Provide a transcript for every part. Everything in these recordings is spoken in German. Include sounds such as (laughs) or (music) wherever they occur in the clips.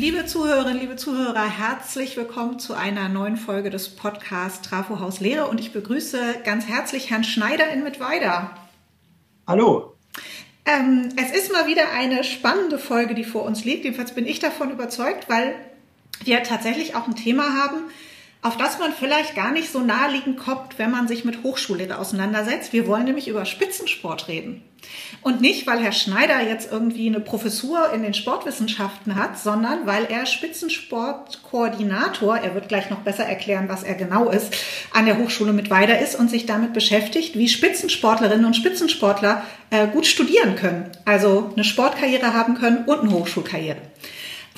Liebe Zuhörerinnen, liebe Zuhörer, herzlich willkommen zu einer neuen Folge des Podcasts Trafo Haus Lehre und ich begrüße ganz herzlich Herrn Schneider in Mittweida. Hallo. Ähm, es ist mal wieder eine spannende Folge, die vor uns liegt. Jedenfalls bin ich davon überzeugt, weil wir tatsächlich auch ein Thema haben, auf das man vielleicht gar nicht so naheliegend kommt, wenn man sich mit Hochschullehre auseinandersetzt. Wir wollen nämlich über Spitzensport reden. Und nicht, weil Herr Schneider jetzt irgendwie eine Professur in den Sportwissenschaften hat, sondern weil er Spitzensportkoordinator, er wird gleich noch besser erklären, was er genau ist, an der Hochschule mit weiter ist und sich damit beschäftigt, wie Spitzensportlerinnen und Spitzensportler äh, gut studieren können. Also eine Sportkarriere haben können und eine Hochschulkarriere.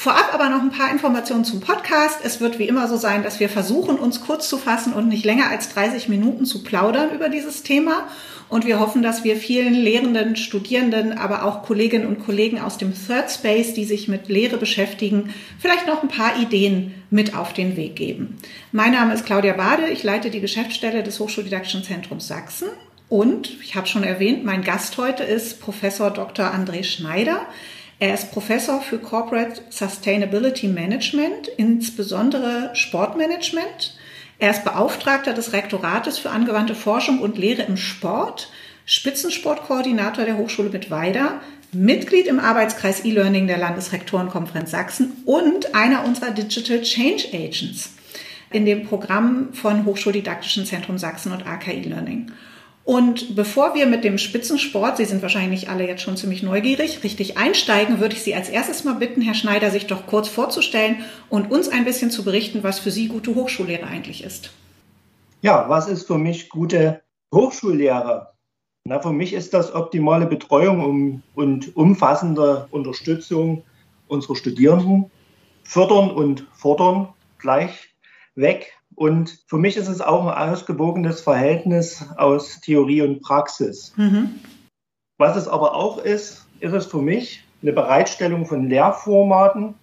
Vorab aber noch ein paar Informationen zum Podcast. Es wird wie immer so sein, dass wir versuchen, uns kurz zu fassen und nicht länger als 30 Minuten zu plaudern über dieses Thema. Und wir hoffen, dass wir vielen Lehrenden, Studierenden, aber auch Kolleginnen und Kollegen aus dem Third Space, die sich mit Lehre beschäftigen, vielleicht noch ein paar Ideen mit auf den Weg geben. Mein Name ist Claudia Bade. Ich leite die Geschäftsstelle des Hochschuldidaktischen Zentrums Sachsen. Und ich habe schon erwähnt, mein Gast heute ist Professor Dr. André Schneider. Er ist Professor für Corporate Sustainability Management, insbesondere Sportmanagement. Er ist Beauftragter des Rektorates für angewandte Forschung und Lehre im Sport, Spitzensportkoordinator der Hochschule Mittweida, Mitglied im Arbeitskreis E-Learning der Landesrektorenkonferenz Sachsen und einer unserer Digital Change Agents in dem Programm von Hochschuldidaktischen Zentrum Sachsen und AK E-Learning. Und bevor wir mit dem Spitzensport, Sie sind wahrscheinlich alle jetzt schon ziemlich neugierig, richtig einsteigen, würde ich Sie als erstes mal bitten, Herr Schneider, sich doch kurz vorzustellen und uns ein bisschen zu berichten, was für Sie gute Hochschullehre eigentlich ist. Ja, was ist für mich gute Hochschullehre? Na, für mich ist das optimale Betreuung und umfassende Unterstützung unserer Studierenden, fördern und fordern gleich weg und für mich ist es auch ein ausgewogenes Verhältnis aus Theorie und Praxis. Mhm. Was es aber auch ist, ist es für mich eine Bereitstellung von Lehrformaten,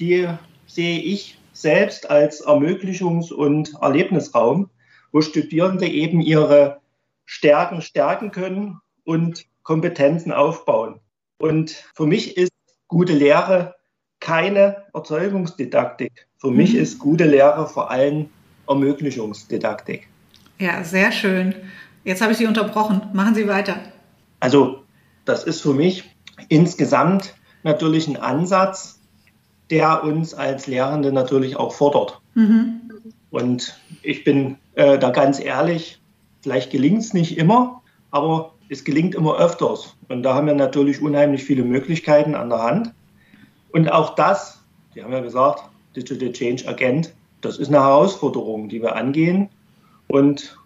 die sehe ich selbst als Ermöglichungs- und Erlebnisraum, wo Studierende eben ihre Stärken stärken können und Kompetenzen aufbauen. Und für mich ist gute Lehre keine Erzeugungsdidaktik. Für mhm. mich ist gute Lehre vor allem Ermöglichungsdidaktik. Ja, sehr schön. Jetzt habe ich Sie unterbrochen. Machen Sie weiter. Also, das ist für mich insgesamt natürlich ein Ansatz, der uns als Lehrende natürlich auch fordert. Mhm. Und ich bin äh, da ganz ehrlich, vielleicht gelingt es nicht immer, aber es gelingt immer öfters. Und da haben wir natürlich unheimlich viele Möglichkeiten an der Hand. Und auch das, Sie haben ja gesagt, Digital Change Agent, das ist eine Herausforderung, die wir angehen und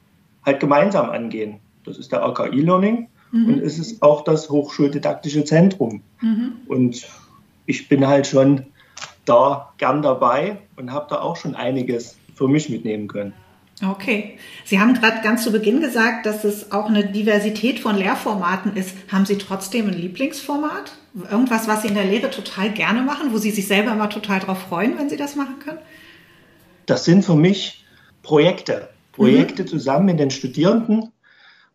halt gemeinsam angehen. Das ist der AKI Learning mhm. und es ist auch das Hochschuldidaktische Zentrum. Mhm. Und ich bin halt schon da gern dabei und habe da auch schon einiges für mich mitnehmen können. Okay. Sie haben gerade ganz zu Beginn gesagt, dass es auch eine Diversität von Lehrformaten ist. Haben Sie trotzdem ein Lieblingsformat? Irgendwas, was Sie in der Lehre total gerne machen, wo Sie sich selber immer total drauf freuen, wenn Sie das machen können? Das sind für mich Projekte. Projekte mhm. zusammen mit den Studierenden.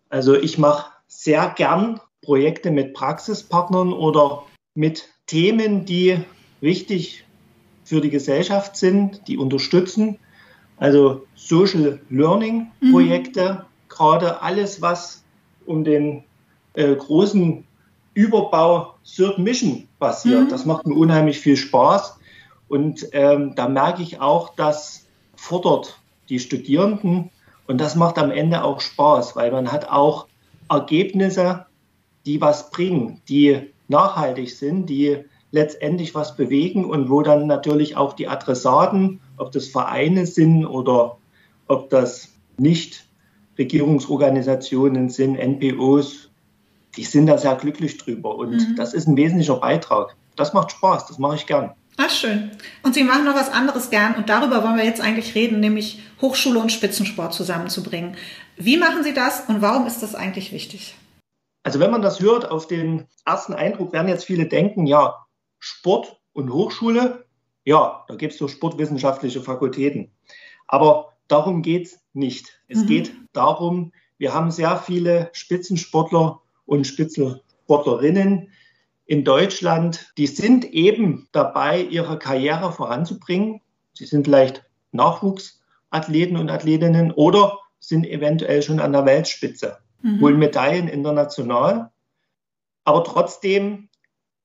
Also ich mache sehr gern Projekte mit Praxispartnern oder mit Themen, die wichtig für die Gesellschaft sind, die unterstützen. Also Social Learning mhm. Projekte, mhm. gerade alles, was um den äh, großen Überbau Third Mission passiert. Mhm. Das macht mir unheimlich viel Spaß. Und ähm, da merke ich auch, dass fordert die Studierenden und das macht am Ende auch Spaß, weil man hat auch Ergebnisse, die was bringen, die nachhaltig sind, die letztendlich was bewegen und wo dann natürlich auch die Adressaten, ob das Vereine sind oder ob das nicht Regierungsorganisationen sind, NPOs, die sind da sehr glücklich drüber und mhm. das ist ein wesentlicher Beitrag. Das macht Spaß, das mache ich gern. Ach, schön. Und Sie machen noch was anderes gern und darüber wollen wir jetzt eigentlich reden, nämlich Hochschule und Spitzensport zusammenzubringen. Wie machen Sie das und warum ist das eigentlich wichtig? Also wenn man das hört, auf den ersten Eindruck werden jetzt viele denken, ja, Sport und Hochschule, ja, da gibt es so sportwissenschaftliche Fakultäten. Aber darum geht es nicht. Es mhm. geht darum, wir haben sehr viele Spitzensportler und Spitzensportlerinnen, in Deutschland, die sind eben dabei, ihre Karriere voranzubringen. Sie sind vielleicht Nachwuchsathleten und Athletinnen oder sind eventuell schon an der Weltspitze, mhm. holen Medaillen international. Aber trotzdem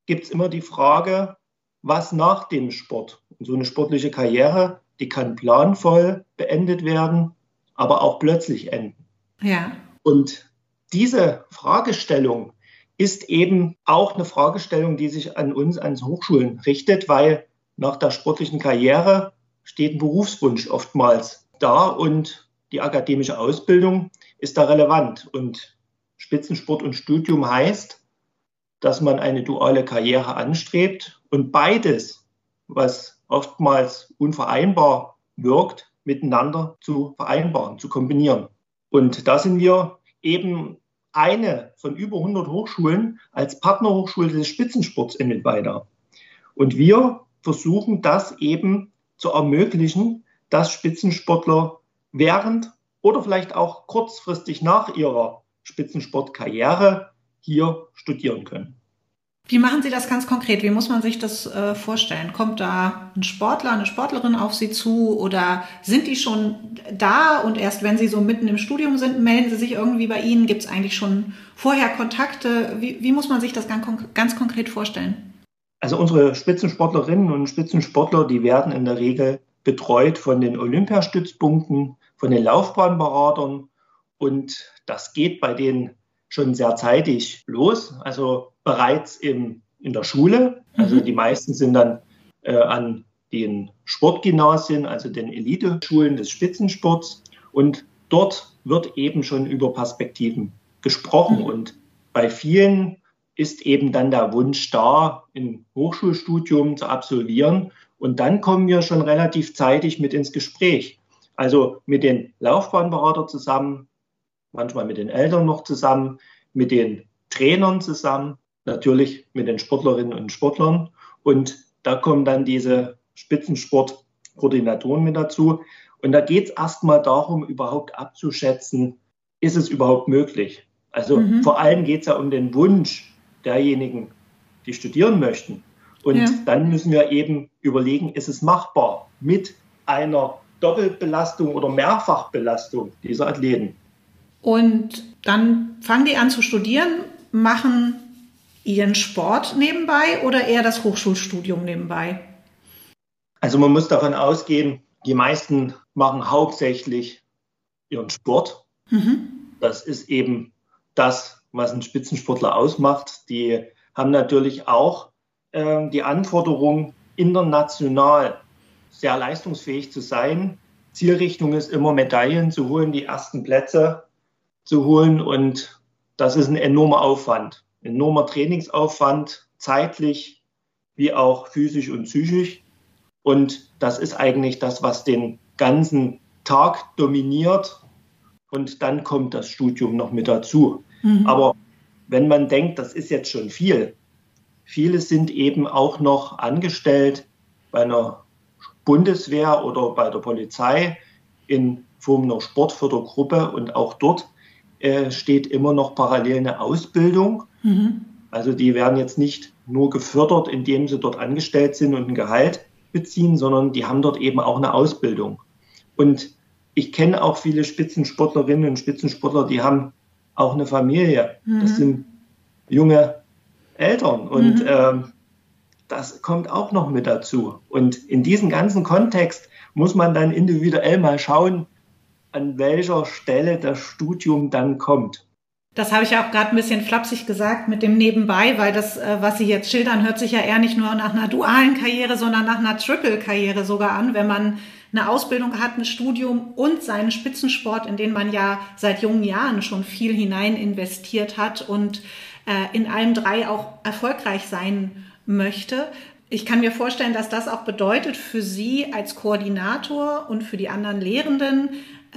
gibt es immer die Frage, was nach dem Sport? Und so eine sportliche Karriere, die kann planvoll beendet werden, aber auch plötzlich enden. Ja. Und diese Fragestellung ist eben auch eine Fragestellung, die sich an uns, an Hochschulen richtet, weil nach der sportlichen Karriere steht ein Berufswunsch oftmals da und die akademische Ausbildung ist da relevant. Und Spitzensport und Studium heißt, dass man eine duale Karriere anstrebt und beides, was oftmals unvereinbar wirkt, miteinander zu vereinbaren, zu kombinieren. Und da sind wir eben eine von über 100 Hochschulen als Partnerhochschule des Spitzensports in Mittweida. Und wir versuchen das eben zu ermöglichen, dass Spitzensportler während oder vielleicht auch kurzfristig nach ihrer Spitzensportkarriere hier studieren können. Wie machen Sie das ganz konkret? Wie muss man sich das äh, vorstellen? Kommt da ein Sportler, eine Sportlerin auf Sie zu oder sind die schon da und erst wenn Sie so mitten im Studium sind, melden Sie sich irgendwie bei Ihnen? Gibt es eigentlich schon vorher Kontakte? Wie, wie muss man sich das ganz, ganz konkret vorstellen? Also unsere Spitzensportlerinnen und Spitzensportler, die werden in der Regel betreut von den Olympiastützpunkten, von den Laufbahnberatern und das geht bei denen schon sehr zeitig los. Also bereits in, in der Schule. Also mhm. die meisten sind dann äh, an den Sportgymnasien, also den Eliteschulen des Spitzensports. Und dort wird eben schon über Perspektiven gesprochen. Mhm. Und bei vielen ist eben dann der Wunsch da, ein Hochschulstudium zu absolvieren. Und dann kommen wir schon relativ zeitig mit ins Gespräch. Also mit den Laufbahnberatern zusammen, manchmal mit den Eltern noch zusammen, mit den Trainern zusammen natürlich mit den Sportlerinnen und Sportlern. Und da kommen dann diese Spitzensportkoordinatoren mit dazu. Und da geht es erstmal darum, überhaupt abzuschätzen, ist es überhaupt möglich? Also mhm. vor allem geht es ja um den Wunsch derjenigen, die studieren möchten. Und ja. dann müssen wir eben überlegen, ist es machbar mit einer Doppelbelastung oder Mehrfachbelastung dieser Athleten. Und dann fangen die an zu studieren, machen Ihren Sport nebenbei oder eher das Hochschulstudium nebenbei? Also man muss davon ausgehen, die meisten machen hauptsächlich ihren Sport. Mhm. Das ist eben das, was ein Spitzensportler ausmacht. Die haben natürlich auch äh, die Anforderung, international sehr leistungsfähig zu sein. Zielrichtung ist immer Medaillen zu holen, die ersten Plätze zu holen und das ist ein enormer Aufwand enormer Trainingsaufwand, zeitlich wie auch physisch und psychisch. Und das ist eigentlich das, was den ganzen Tag dominiert. Und dann kommt das Studium noch mit dazu. Mhm. Aber wenn man denkt, das ist jetzt schon viel, viele sind eben auch noch angestellt bei einer Bundeswehr oder bei der Polizei in Form einer Sportfördergruppe und auch dort äh, steht immer noch parallel eine Ausbildung. Mhm. Also die werden jetzt nicht nur gefördert, indem sie dort angestellt sind und ein Gehalt beziehen, sondern die haben dort eben auch eine Ausbildung. Und ich kenne auch viele Spitzensportlerinnen und Spitzensportler, die haben auch eine Familie. Mhm. Das sind junge Eltern und mhm. ähm, das kommt auch noch mit dazu. Und in diesem ganzen Kontext muss man dann individuell mal schauen, an welcher Stelle das Studium dann kommt. Das habe ich ja auch gerade ein bisschen flapsig gesagt mit dem Nebenbei, weil das, äh, was Sie jetzt schildern, hört sich ja eher nicht nur nach einer dualen Karriere, sondern nach einer Triple-Karriere sogar an, wenn man eine Ausbildung hat, ein Studium und seinen Spitzensport, in den man ja seit jungen Jahren schon viel hinein investiert hat und äh, in allen drei auch erfolgreich sein möchte. Ich kann mir vorstellen, dass das auch bedeutet für Sie als Koordinator und für die anderen Lehrenden,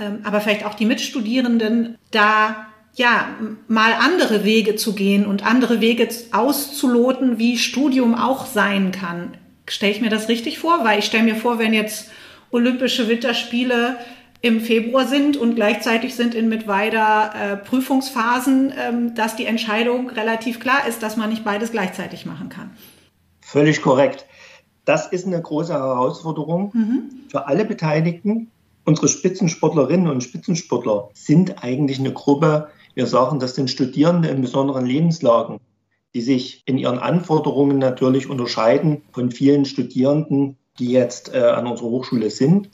ähm, aber vielleicht auch die Mitstudierenden, da ja, mal andere Wege zu gehen und andere Wege auszuloten, wie Studium auch sein kann. Stelle ich mir das richtig vor? Weil ich stelle mir vor, wenn jetzt Olympische Winterspiele im Februar sind und gleichzeitig sind in Mittweida äh, Prüfungsphasen, ähm, dass die Entscheidung relativ klar ist, dass man nicht beides gleichzeitig machen kann. Völlig korrekt. Das ist eine große Herausforderung mhm. für alle Beteiligten. Unsere Spitzensportlerinnen und Spitzensportler sind eigentlich eine Gruppe, wir sagen, das sind Studierende in besonderen Lebenslagen, die sich in ihren Anforderungen natürlich unterscheiden von vielen Studierenden, die jetzt äh, an unserer Hochschule sind.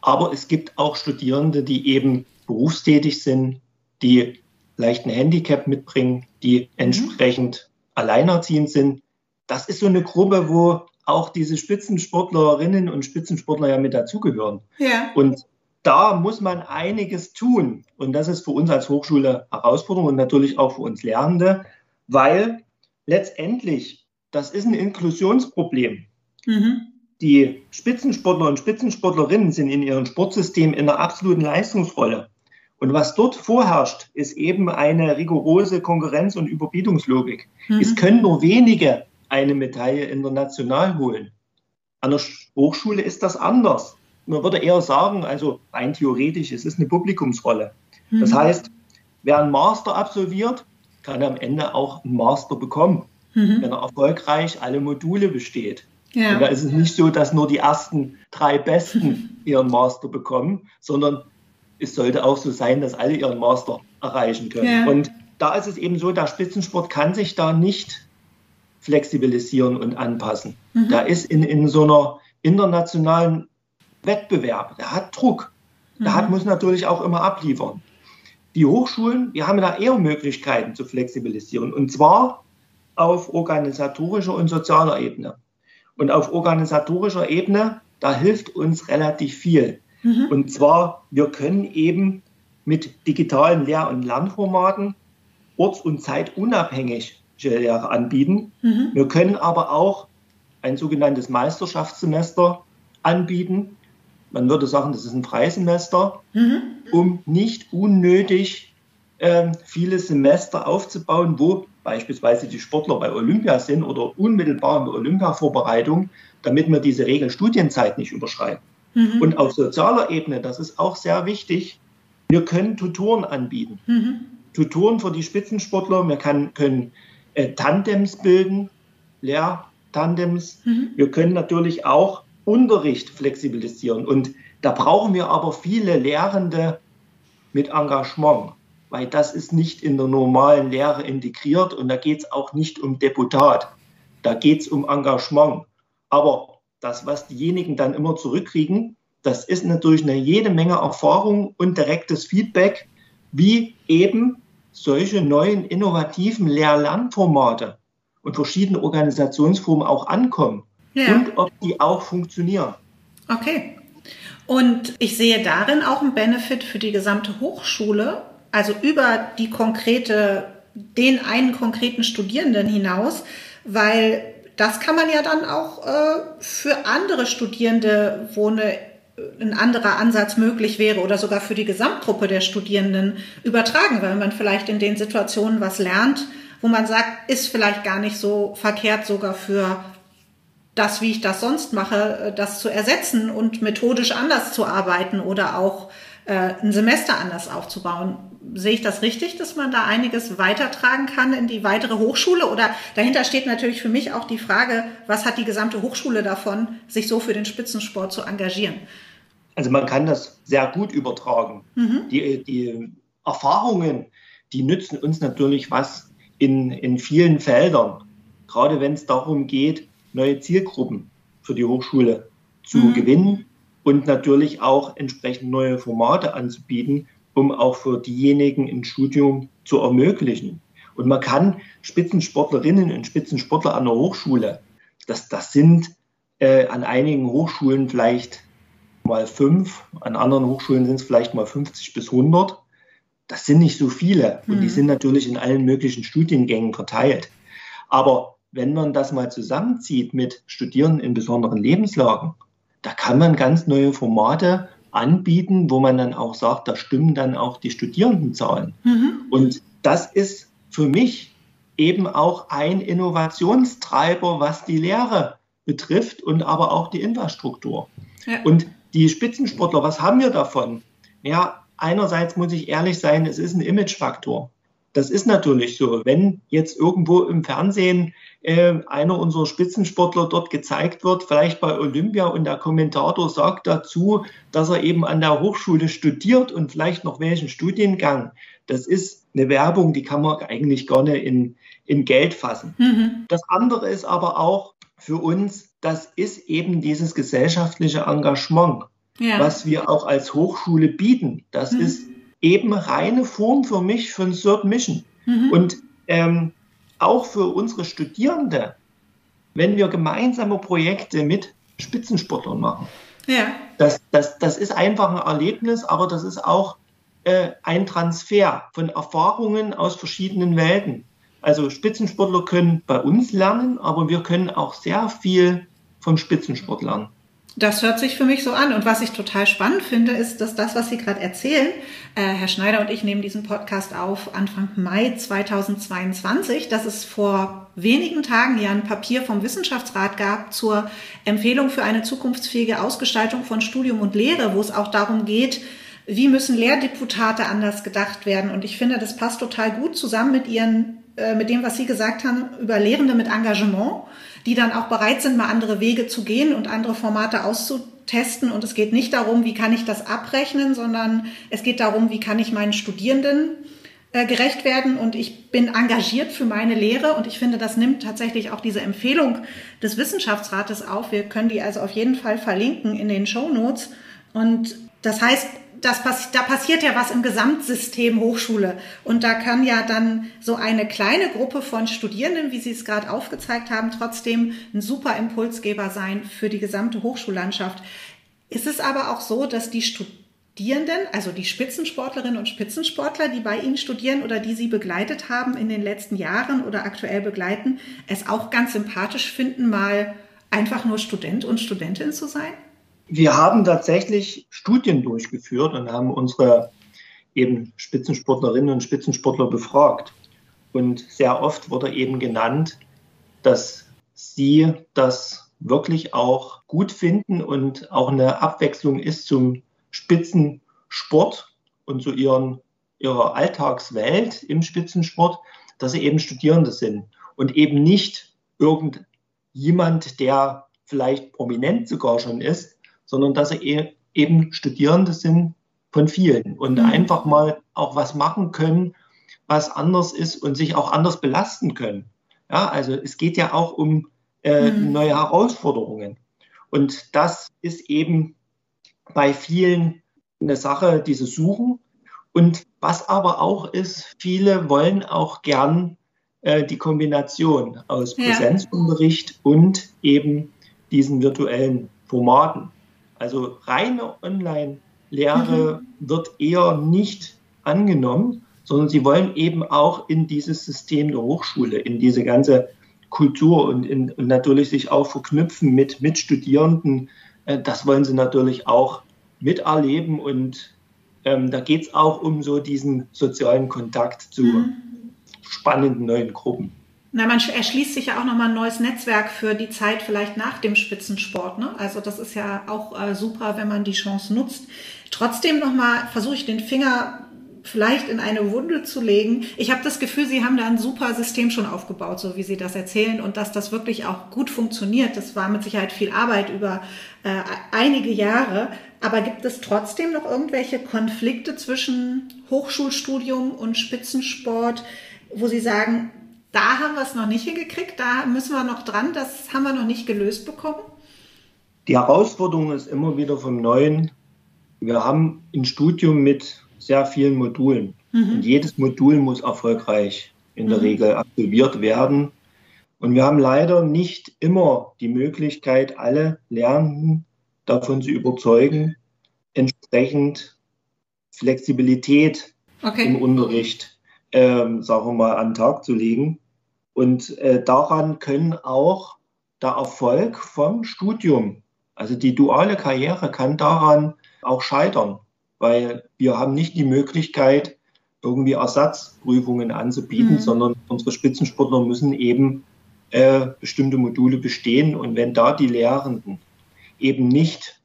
Aber es gibt auch Studierende, die eben berufstätig sind, die leicht ein Handicap mitbringen, die mhm. entsprechend alleinerziehend sind. Das ist so eine Gruppe, wo auch diese Spitzensportlerinnen und Spitzensportler ja mit dazugehören. Ja. Und da muss man einiges tun. Und das ist für uns als Hochschule Herausforderung und natürlich auch für uns Lernende, weil letztendlich das ist ein Inklusionsproblem. Mhm. Die Spitzensportler und Spitzensportlerinnen sind in ihrem Sportsystem in einer absoluten Leistungsrolle. Und was dort vorherrscht, ist eben eine rigorose Konkurrenz- und Überbietungslogik. Mhm. Es können nur wenige eine Medaille international holen. An der Hochschule ist das anders. Man würde eher sagen, also rein theoretisch, es ist eine Publikumsrolle. Mhm. Das heißt, wer einen Master absolviert, kann am Ende auch einen Master bekommen, mhm. wenn er erfolgreich alle Module besteht. Ja. Und da ist es nicht so, dass nur die ersten drei Besten (laughs) ihren Master bekommen, sondern es sollte auch so sein, dass alle ihren Master erreichen können. Ja. Und da ist es eben so, der Spitzensport kann sich da nicht flexibilisieren und anpassen. Mhm. Da ist in, in so einer internationalen Wettbewerb, der hat Druck. Der mhm. hat, muss natürlich auch immer abliefern. Die Hochschulen, wir haben da eher Möglichkeiten zu flexibilisieren. Und zwar auf organisatorischer und sozialer Ebene. Und auf organisatorischer Ebene, da hilft uns relativ viel. Mhm. Und zwar, wir können eben mit digitalen Lehr- und Lernformaten orts- und zeitunabhängig Lehre anbieten. Mhm. Wir können aber auch ein sogenanntes Meisterschaftssemester anbieten. Man würde sagen, das ist ein Freisemester, mhm. um nicht unnötig äh, viele Semester aufzubauen, wo beispielsweise die Sportler bei Olympia sind oder unmittelbar in der Olympia-Vorbereitung, damit wir diese Regelstudienzeit nicht überschreiten. Mhm. Und auf sozialer Ebene, das ist auch sehr wichtig, wir können Tutoren anbieten. Mhm. Tutoren für die Spitzensportler, wir kann, können äh, Tandems bilden, Lehrtandems. Mhm. Wir können natürlich auch Unterricht flexibilisieren. Und da brauchen wir aber viele Lehrende mit Engagement weil das ist nicht in der normalen Lehre integriert und da geht es auch nicht um Deputat, da geht es um Engagement. Aber das, was diejenigen dann immer zurückkriegen, das ist natürlich eine jede Menge Erfahrung und direktes Feedback, wie eben solche neuen innovativen Lehr-Lernformate und verschiedene Organisationsformen auch ankommen ja. und ob die auch funktionieren. Okay. Und ich sehe darin auch einen Benefit für die gesamte Hochschule, also über die konkrete, den einen konkreten Studierenden hinaus, weil das kann man ja dann auch äh, für andere Studierende, wo eine, ein anderer Ansatz möglich wäre oder sogar für die Gesamtgruppe der Studierenden übertragen, weil man vielleicht in den Situationen was lernt, wo man sagt, ist vielleicht gar nicht so verkehrt sogar für das, wie ich das sonst mache, äh, das zu ersetzen und methodisch anders zu arbeiten oder auch äh, ein Semester anders aufzubauen. Sehe ich das richtig, dass man da einiges weitertragen kann in die weitere Hochschule? Oder dahinter steht natürlich für mich auch die Frage, was hat die gesamte Hochschule davon, sich so für den Spitzensport zu engagieren? Also man kann das sehr gut übertragen. Mhm. Die, die Erfahrungen, die nützen uns natürlich was in, in vielen Feldern. Gerade wenn es darum geht, neue Zielgruppen für die Hochschule zu mhm. gewinnen und natürlich auch entsprechend neue Formate anzubieten, um auch für diejenigen im Studium zu ermöglichen. Und man kann Spitzensportlerinnen und Spitzensportler an der Hochschule, das, das sind äh, an einigen Hochschulen vielleicht mal fünf, an anderen Hochschulen sind es vielleicht mal 50 bis 100. Das sind nicht so viele und mhm. die sind natürlich in allen möglichen Studiengängen verteilt. Aber wenn man das mal zusammenzieht mit Studierenden in besonderen Lebenslagen, da kann man ganz neue Formate anbieten, wo man dann auch sagt, da stimmen dann auch die Studierendenzahlen. Mhm. Und das ist für mich eben auch ein Innovationstreiber, was die Lehre betrifft und aber auch die Infrastruktur. Ja. Und die Spitzensportler, was haben wir davon? ja, einerseits muss ich ehrlich sein, es ist ein Imagefaktor. Das ist natürlich so. Wenn jetzt irgendwo im Fernsehen äh, einer unserer Spitzensportler dort gezeigt wird, vielleicht bei Olympia, und der Kommentator sagt dazu, dass er eben an der Hochschule studiert und vielleicht noch welchen Studiengang, das ist eine Werbung, die kann man eigentlich gar nicht in, in Geld fassen. Mhm. Das andere ist aber auch für uns, das ist eben dieses gesellschaftliche Engagement, ja. was wir auch als Hochschule bieten. Das mhm. ist eben reine Form für mich von Third Mission. Mhm. Und ähm, auch für unsere Studierende, wenn wir gemeinsame Projekte mit Spitzensportlern machen. Ja. Das, das, das ist einfach ein Erlebnis, aber das ist auch äh, ein Transfer von Erfahrungen aus verschiedenen Welten. Also Spitzensportler können bei uns lernen, aber wir können auch sehr viel vom Spitzensport lernen. Das hört sich für mich so an. Und was ich total spannend finde, ist, dass das, was Sie gerade erzählen, äh, Herr Schneider und ich nehmen diesen Podcast auf Anfang Mai 2022, dass es vor wenigen Tagen ja ein Papier vom Wissenschaftsrat gab zur Empfehlung für eine zukunftsfähige Ausgestaltung von Studium und Lehre, wo es auch darum geht, wie müssen Lehrdeputate anders gedacht werden. Und ich finde, das passt total gut zusammen mit Ihren, äh, mit dem, was Sie gesagt haben über Lehrende mit Engagement die dann auch bereit sind, mal andere Wege zu gehen und andere Formate auszutesten. Und es geht nicht darum, wie kann ich das abrechnen, sondern es geht darum, wie kann ich meinen Studierenden äh, gerecht werden und ich bin engagiert für meine Lehre und ich finde, das nimmt tatsächlich auch diese Empfehlung des Wissenschaftsrates auf. Wir können die also auf jeden Fall verlinken in den Show Notes. Und das heißt, das pass da passiert ja was im Gesamtsystem Hochschule. Und da kann ja dann so eine kleine Gruppe von Studierenden, wie Sie es gerade aufgezeigt haben, trotzdem ein super Impulsgeber sein für die gesamte Hochschullandschaft. Ist es aber auch so, dass die Studierenden, also die Spitzensportlerinnen und Spitzensportler, die bei Ihnen studieren oder die Sie begleitet haben in den letzten Jahren oder aktuell begleiten, es auch ganz sympathisch finden, mal einfach nur Student und Studentin zu sein? Wir haben tatsächlich Studien durchgeführt und haben unsere eben Spitzensportlerinnen und Spitzensportler befragt. Und sehr oft wurde eben genannt, dass sie das wirklich auch gut finden und auch eine Abwechslung ist zum Spitzensport und zu ihren, ihrer Alltagswelt im Spitzensport, dass sie eben Studierende sind und eben nicht irgendjemand, der vielleicht prominent sogar schon ist, sondern dass sie e-, eben Studierende sind von vielen und mhm. einfach mal auch was machen können, was anders ist und sich auch anders belasten können. Ja, also es geht ja auch um äh, mhm. neue Herausforderungen. Und das ist eben bei vielen eine Sache, diese Suchen. Und was aber auch ist, viele wollen auch gern äh, die Kombination aus Präsenzunterricht ja. und eben diesen virtuellen Formaten. Also reine Online-Lehre mhm. wird eher nicht angenommen, sondern sie wollen eben auch in dieses System der Hochschule, in diese ganze Kultur und, in, und natürlich sich auch verknüpfen mit, mit Studierenden. Äh, das wollen sie natürlich auch miterleben und ähm, da geht es auch um so diesen sozialen Kontakt zu mhm. spannenden neuen Gruppen. Na, man erschließt sich ja auch nochmal ein neues Netzwerk für die Zeit vielleicht nach dem Spitzensport. Ne? Also das ist ja auch äh, super, wenn man die Chance nutzt. Trotzdem nochmal versuche ich den Finger vielleicht in eine Wunde zu legen. Ich habe das Gefühl, Sie haben da ein super System schon aufgebaut, so wie Sie das erzählen und dass das wirklich auch gut funktioniert. Das war mit Sicherheit viel Arbeit über äh, einige Jahre. Aber gibt es trotzdem noch irgendwelche Konflikte zwischen Hochschulstudium und Spitzensport, wo Sie sagen, da haben wir es noch nicht hingekriegt, da müssen wir noch dran, das haben wir noch nicht gelöst bekommen. Die Herausforderung ist immer wieder vom Neuen. Wir haben ein Studium mit sehr vielen Modulen. Mhm. Und jedes Modul muss erfolgreich in der mhm. Regel absolviert werden. Und wir haben leider nicht immer die Möglichkeit, alle Lernenden davon zu überzeugen, entsprechend Flexibilität okay. im Unterricht, ähm, sagen wir mal, an den Tag zu legen. Und äh, daran können auch der Erfolg vom Studium, also die duale Karriere kann daran auch scheitern, weil wir haben nicht die Möglichkeit, irgendwie Ersatzprüfungen anzubieten, mhm. sondern unsere Spitzensportler müssen eben äh, bestimmte Module bestehen. Und wenn da die Lehrenden eben nicht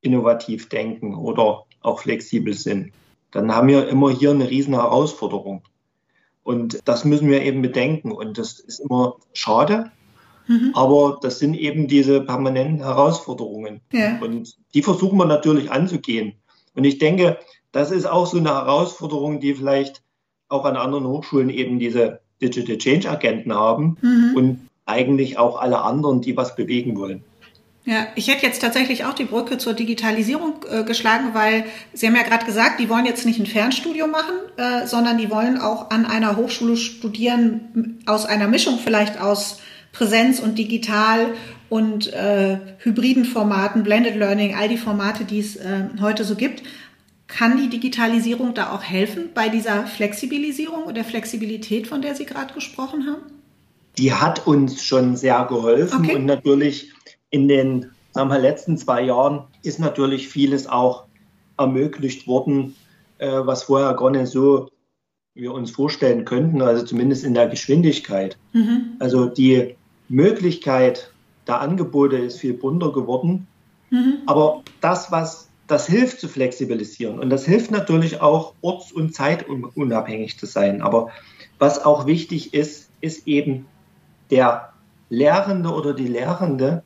innovativ denken oder auch flexibel sind, dann haben wir immer hier eine riesen Herausforderung. Und das müssen wir eben bedenken. Und das ist immer schade, mhm. aber das sind eben diese permanenten Herausforderungen. Ja. Und die versuchen wir natürlich anzugehen. Und ich denke, das ist auch so eine Herausforderung, die vielleicht auch an anderen Hochschulen eben diese Digital Change Agenten haben mhm. und eigentlich auch alle anderen, die was bewegen wollen. Ja, ich hätte jetzt tatsächlich auch die Brücke zur Digitalisierung äh, geschlagen, weil Sie haben ja gerade gesagt, die wollen jetzt nicht ein Fernstudium machen, äh, sondern die wollen auch an einer Hochschule studieren, aus einer Mischung vielleicht aus Präsenz und digital und äh, hybriden Formaten, Blended Learning, all die Formate, die es äh, heute so gibt. Kann die Digitalisierung da auch helfen bei dieser Flexibilisierung oder Flexibilität, von der Sie gerade gesprochen haben? Die hat uns schon sehr geholfen okay. und natürlich in den sagen wir, letzten zwei Jahren ist natürlich vieles auch ermöglicht worden, äh, was vorher gar nicht so wir uns vorstellen könnten, also zumindest in der Geschwindigkeit. Mhm. Also die Möglichkeit der Angebote ist viel bunter geworden. Mhm. Aber das, was das hilft zu flexibilisieren und das hilft natürlich auch orts- und zeitunabhängig zu sein. Aber was auch wichtig ist, ist eben der Lehrende oder die Lehrende,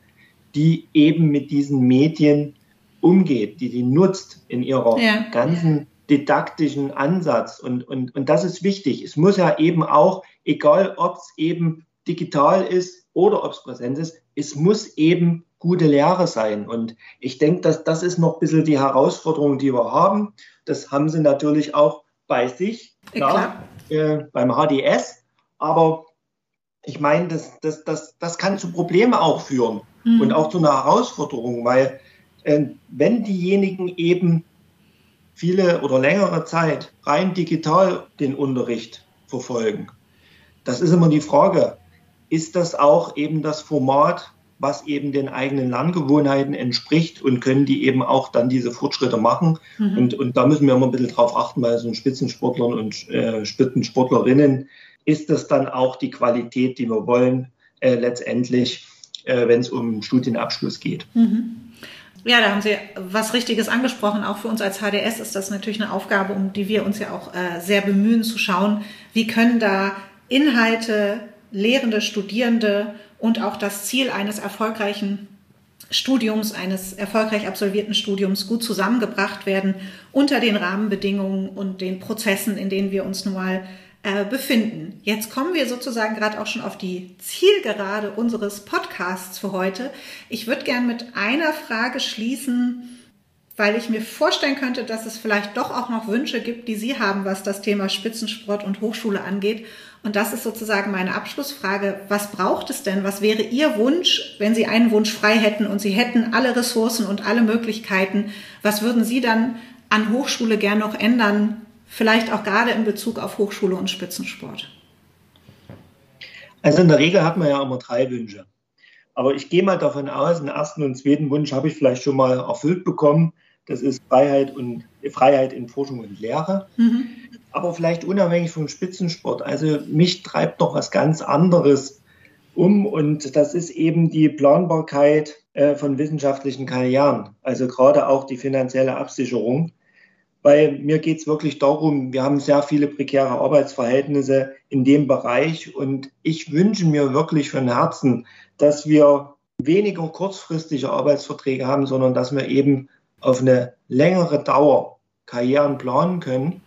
die eben mit diesen Medien umgeht, die die nutzt in ihrer ja. ganzen didaktischen Ansatz. Und, und, und das ist wichtig. Es muss ja eben auch, egal ob es eben digital ist oder ob es Präsenz ist, es muss eben gute Lehre sein. Und ich denke, dass das ist noch ein bisschen die Herausforderung, die wir haben. Das haben sie natürlich auch bei sich, klar, äh, beim HDS. Aber ich meine, das, das, das, das kann zu Problemen auch führen mhm. und auch zu einer Herausforderung, weil äh, wenn diejenigen eben viele oder längere Zeit rein digital den Unterricht verfolgen, das ist immer die Frage, ist das auch eben das Format, was eben den eigenen Lerngewohnheiten entspricht und können die eben auch dann diese Fortschritte machen. Mhm. Und, und da müssen wir immer ein bisschen drauf achten, weil so ein Spitzensportlern und äh, Spitzensportlerinnen ist das dann auch die Qualität, die wir wollen, äh, letztendlich, äh, wenn es um Studienabschluss geht. Mhm. Ja, da haben Sie was Richtiges angesprochen. Auch für uns als HDS ist das natürlich eine Aufgabe, um die wir uns ja auch äh, sehr bemühen, zu schauen, wie können da Inhalte, Lehrende, Studierende und auch das Ziel eines erfolgreichen Studiums, eines erfolgreich absolvierten Studiums gut zusammengebracht werden unter den Rahmenbedingungen und den Prozessen, in denen wir uns nun mal äh, befinden. Jetzt kommen wir sozusagen gerade auch schon auf die Zielgerade unseres Podcasts für heute. Ich würde gern mit einer Frage schließen, weil ich mir vorstellen könnte, dass es vielleicht doch auch noch Wünsche gibt, die Sie haben, was das Thema Spitzensport und Hochschule angeht. Und das ist sozusagen meine Abschlussfrage. Was braucht es denn? Was wäre Ihr Wunsch, wenn Sie einen Wunsch frei hätten und Sie hätten alle Ressourcen und alle Möglichkeiten? Was würden Sie dann an Hochschule gern noch ändern, vielleicht auch gerade in Bezug auf Hochschule und Spitzensport? Also in der Regel hat man ja immer drei Wünsche. Aber ich gehe mal davon aus, den ersten und zweiten Wunsch habe ich vielleicht schon mal erfüllt bekommen. Das ist Freiheit und Freiheit in Forschung und Lehre. Mhm. Aber vielleicht unabhängig vom Spitzensport. Also mich treibt noch was ganz anderes um und das ist eben die Planbarkeit äh, von wissenschaftlichen Karrieren. Also gerade auch die finanzielle Absicherung weil mir geht es wirklich darum, wir haben sehr viele prekäre Arbeitsverhältnisse in dem Bereich und ich wünsche mir wirklich von Herzen, dass wir weniger kurzfristige Arbeitsverträge haben, sondern dass wir eben auf eine längere Dauer Karrieren planen können.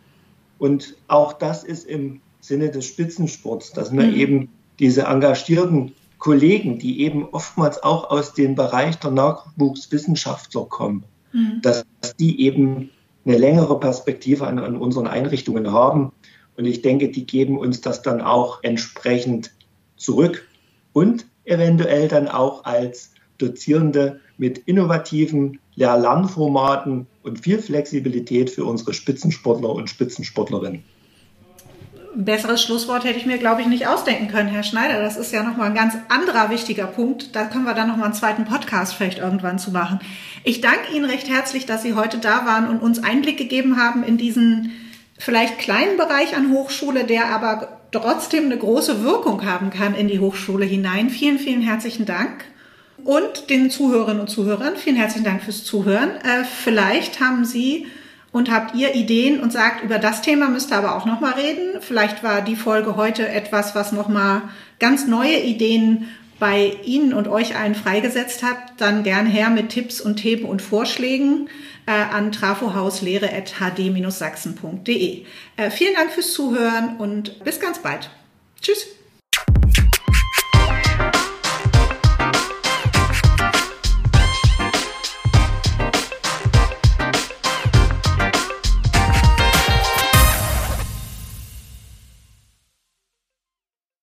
Und auch das ist im Sinne des Spitzensports, dass wir mhm. eben diese engagierten Kollegen, die eben oftmals auch aus dem Bereich der Nachwuchswissenschaftler kommen, mhm. dass die eben eine längere Perspektive an, an unseren Einrichtungen haben. Und ich denke, die geben uns das dann auch entsprechend zurück und eventuell dann auch als Dozierende mit innovativen Lehr-Lernformaten und viel Flexibilität für unsere Spitzensportler und Spitzensportlerinnen ein besseres Schlusswort hätte ich mir, glaube ich, nicht ausdenken können, Herr Schneider. Das ist ja nochmal ein ganz anderer wichtiger Punkt. Da können wir dann nochmal einen zweiten Podcast vielleicht irgendwann zu machen. Ich danke Ihnen recht herzlich, dass Sie heute da waren und uns Einblick gegeben haben in diesen vielleicht kleinen Bereich an Hochschule, der aber trotzdem eine große Wirkung haben kann in die Hochschule hinein. Vielen, vielen herzlichen Dank. Und den Zuhörerinnen und Zuhörern vielen herzlichen Dank fürs Zuhören. Äh, vielleicht haben Sie Und habt ihr Ideen und sagt, über das Thema müsst ihr aber auch nochmal reden. Vielleicht war die Folge heute etwas, was nochmal ganz neue Ideen bei Ihnen und euch allen freigesetzt hat, dann gern her mit Tipps und Themen und Vorschlägen äh, an trafohauslehre.hd-sachsen.de. Äh, vielen Dank fürs Zuhören und bis ganz bald. Tschüss.